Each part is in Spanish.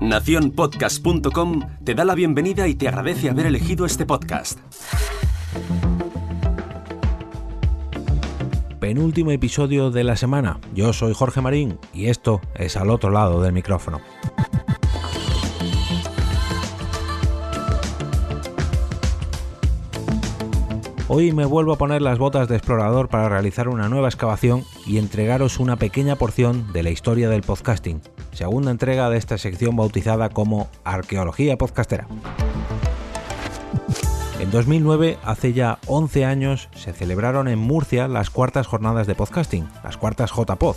Naciónpodcast.com te da la bienvenida y te agradece haber elegido este podcast. Penúltimo episodio de la semana. Yo soy Jorge Marín y esto es al otro lado del micrófono. Hoy me vuelvo a poner las botas de explorador para realizar una nueva excavación y entregaros una pequeña porción de la historia del podcasting, segunda entrega de esta sección bautizada como Arqueología Podcastera. En 2009, hace ya 11 años, se celebraron en Murcia las cuartas jornadas de podcasting, las cuartas JPod.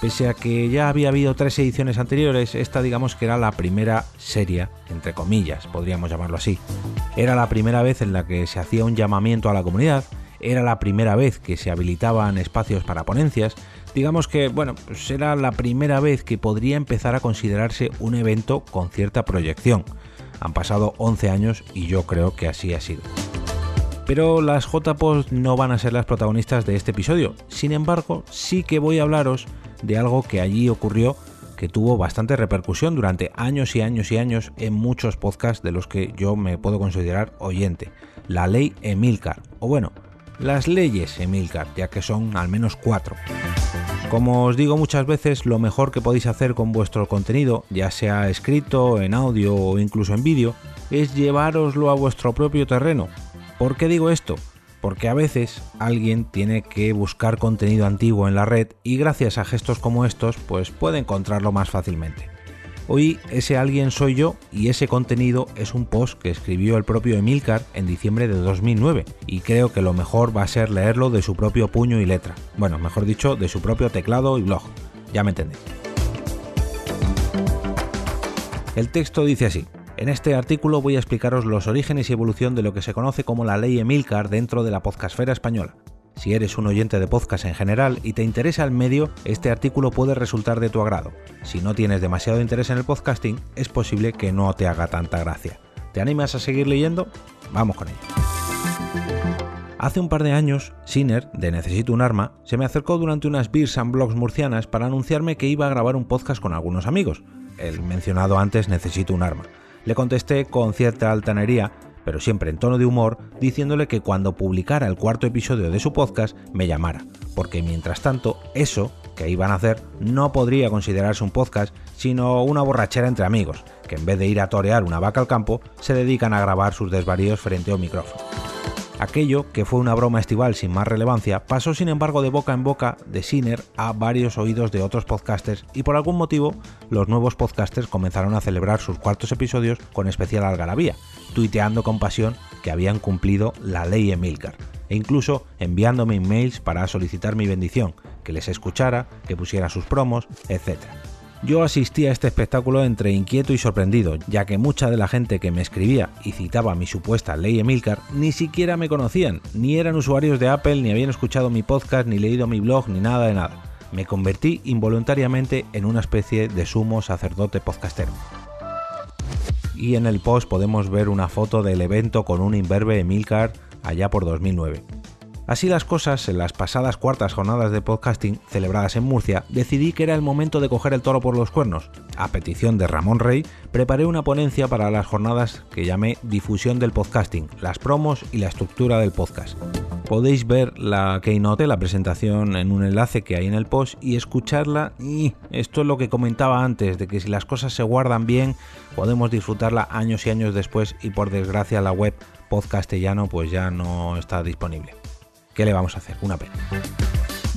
Pese a que ya había habido tres ediciones anteriores, esta digamos que era la primera seria, entre comillas, podríamos llamarlo así. Era la primera vez en la que se hacía un llamamiento a la comunidad, era la primera vez que se habilitaban espacios para ponencias, digamos que, bueno, pues era la primera vez que podría empezar a considerarse un evento con cierta proyección. Han pasado 11 años y yo creo que así ha sido. Pero las JPOS no van a ser las protagonistas de este episodio. Sin embargo, sí que voy a hablaros de algo que allí ocurrió que tuvo bastante repercusión durante años y años y años en muchos podcasts de los que yo me puedo considerar oyente. La ley Emilcar, o bueno, las leyes Emilcar, ya que son al menos cuatro. Como os digo muchas veces, lo mejor que podéis hacer con vuestro contenido, ya sea escrito, en audio o incluso en vídeo, es llevároslo a vuestro propio terreno. ¿Por qué digo esto? Porque a veces alguien tiene que buscar contenido antiguo en la red y gracias a gestos como estos, pues puede encontrarlo más fácilmente. Hoy ese alguien soy yo y ese contenido es un post que escribió el propio Emilcar en diciembre de 2009 y creo que lo mejor va a ser leerlo de su propio puño y letra. Bueno, mejor dicho, de su propio teclado y blog. Ya me entendéis. El texto dice así. En este artículo voy a explicaros los orígenes y evolución de lo que se conoce como la ley Emilcar dentro de la podcastfera española. Si eres un oyente de podcast en general y te interesa el medio, este artículo puede resultar de tu agrado. Si no tienes demasiado interés en el podcasting, es posible que no te haga tanta gracia. ¿Te animas a seguir leyendo? Vamos con ello. Hace un par de años, Sinner, de Necesito un Arma, se me acercó durante unas Beers and Blogs murcianas para anunciarme que iba a grabar un podcast con algunos amigos. El mencionado antes Necesito un Arma. Le contesté con cierta altanería pero siempre en tono de humor, diciéndole que cuando publicara el cuarto episodio de su podcast me llamara, porque mientras tanto eso que iban a hacer no podría considerarse un podcast, sino una borrachera entre amigos, que en vez de ir a torear una vaca al campo, se dedican a grabar sus desvaríos frente a un micrófono. Aquello, que fue una broma estival sin más relevancia, pasó sin embargo de boca en boca de Sinner a varios oídos de otros podcasters y por algún motivo los nuevos podcasters comenzaron a celebrar sus cuartos episodios con especial algarabía, tuiteando con pasión que habían cumplido la ley Emilcar e incluso enviándome emails para solicitar mi bendición, que les escuchara, que pusiera sus promos, etc. Yo asistí a este espectáculo entre inquieto y sorprendido, ya que mucha de la gente que me escribía y citaba mi supuesta ley Emilcar ni siquiera me conocían, ni eran usuarios de Apple, ni habían escuchado mi podcast, ni leído mi blog, ni nada de nada. Me convertí involuntariamente en una especie de sumo sacerdote podcastero. Y en el post podemos ver una foto del evento con un imberbe Emilcar allá por 2009. Así las cosas, en las pasadas cuartas jornadas de podcasting celebradas en Murcia, decidí que era el momento de coger el toro por los cuernos. A petición de Ramón Rey, preparé una ponencia para las jornadas que llamé Difusión del Podcasting, las promos y la estructura del podcast. Podéis ver la keynote, la presentación en un enlace que hay en el post y escucharla. Y esto es lo que comentaba antes, de que si las cosas se guardan bien, podemos disfrutarla años y años después y por desgracia la web podcastellano pues ya no está disponible. ¿Qué le vamos a hacer? Una pena.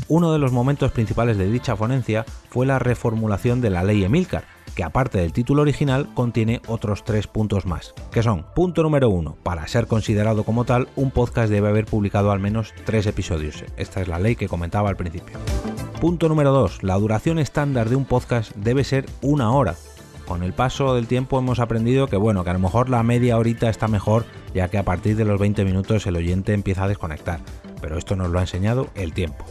Uno de los momentos principales de dicha ponencia fue la reformulación de la ley Emilcar, que aparte del título original contiene otros tres puntos más, que son, punto número uno, para ser considerado como tal, un podcast debe haber publicado al menos tres episodios. Esta es la ley que comentaba al principio. Punto número dos, la duración estándar de un podcast debe ser una hora. Con el paso del tiempo hemos aprendido que bueno, que a lo mejor la media horita está mejor, ya que a partir de los 20 minutos el oyente empieza a desconectar pero esto nos lo ha enseñado el tiempo.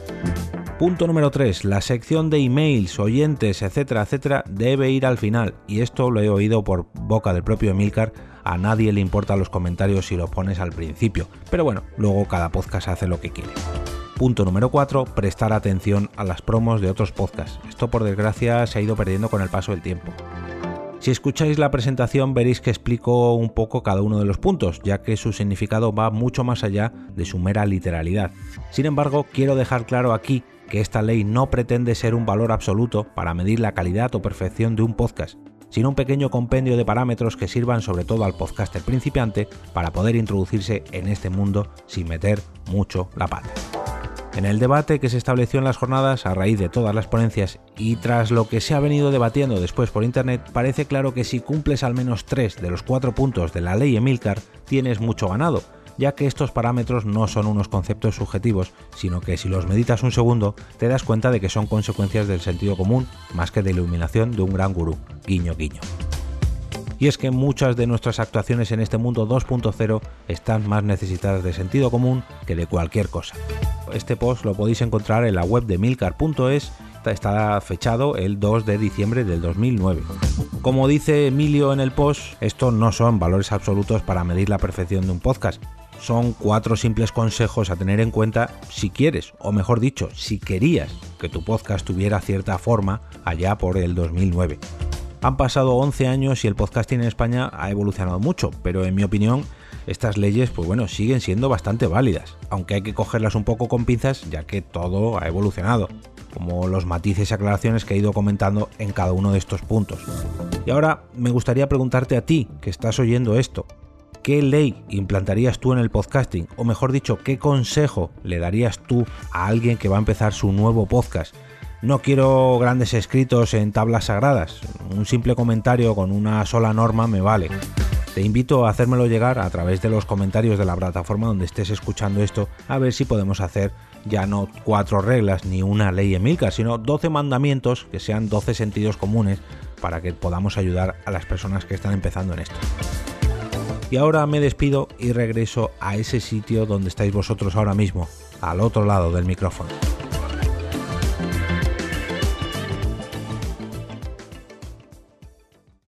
Punto número 3. La sección de emails, oyentes, etcétera, etcétera, debe ir al final. Y esto lo he oído por boca del propio Emilcar. A nadie le importan los comentarios si los pones al principio. Pero bueno, luego cada podcast hace lo que quiere. Punto número 4, prestar atención a las promos de otros podcasts. Esto por desgracia se ha ido perdiendo con el paso del tiempo. Si escucháis la presentación veréis que explico un poco cada uno de los puntos, ya que su significado va mucho más allá de su mera literalidad. Sin embargo, quiero dejar claro aquí que esta ley no pretende ser un valor absoluto para medir la calidad o perfección de un podcast, sino un pequeño compendio de parámetros que sirvan sobre todo al podcaster principiante para poder introducirse en este mundo sin meter mucho la pata. En el debate que se estableció en las jornadas a raíz de todas las ponencias y tras lo que se ha venido debatiendo después por internet, parece claro que si cumples al menos tres de los cuatro puntos de la ley Emilcar, tienes mucho ganado, ya que estos parámetros no son unos conceptos subjetivos, sino que si los meditas un segundo, te das cuenta de que son consecuencias del sentido común más que de iluminación de un gran gurú. Guiño, guiño y es que muchas de nuestras actuaciones en este mundo 2.0 están más necesitadas de sentido común que de cualquier cosa. Este post lo podéis encontrar en la web de milcar.es, está fechado el 2 de diciembre del 2009. Como dice Emilio en el post, estos no son valores absolutos para medir la perfección de un podcast, son cuatro simples consejos a tener en cuenta si quieres, o mejor dicho, si querías que tu podcast tuviera cierta forma allá por el 2009. Han pasado 11 años y el podcasting en España ha evolucionado mucho, pero en mi opinión estas leyes pues bueno, siguen siendo bastante válidas, aunque hay que cogerlas un poco con pinzas ya que todo ha evolucionado, como los matices y aclaraciones que he ido comentando en cada uno de estos puntos. Y ahora me gustaría preguntarte a ti, que estás oyendo esto, ¿qué ley implantarías tú en el podcasting? O mejor dicho, ¿qué consejo le darías tú a alguien que va a empezar su nuevo podcast? No quiero grandes escritos en tablas sagradas, un simple comentario con una sola norma me vale. Te invito a hacérmelo llegar a través de los comentarios de la plataforma donde estés escuchando esto, a ver si podemos hacer ya no cuatro reglas ni una ley Emilcar, sino 12 mandamientos que sean 12 sentidos comunes para que podamos ayudar a las personas que están empezando en esto. Y ahora me despido y regreso a ese sitio donde estáis vosotros ahora mismo, al otro lado del micrófono.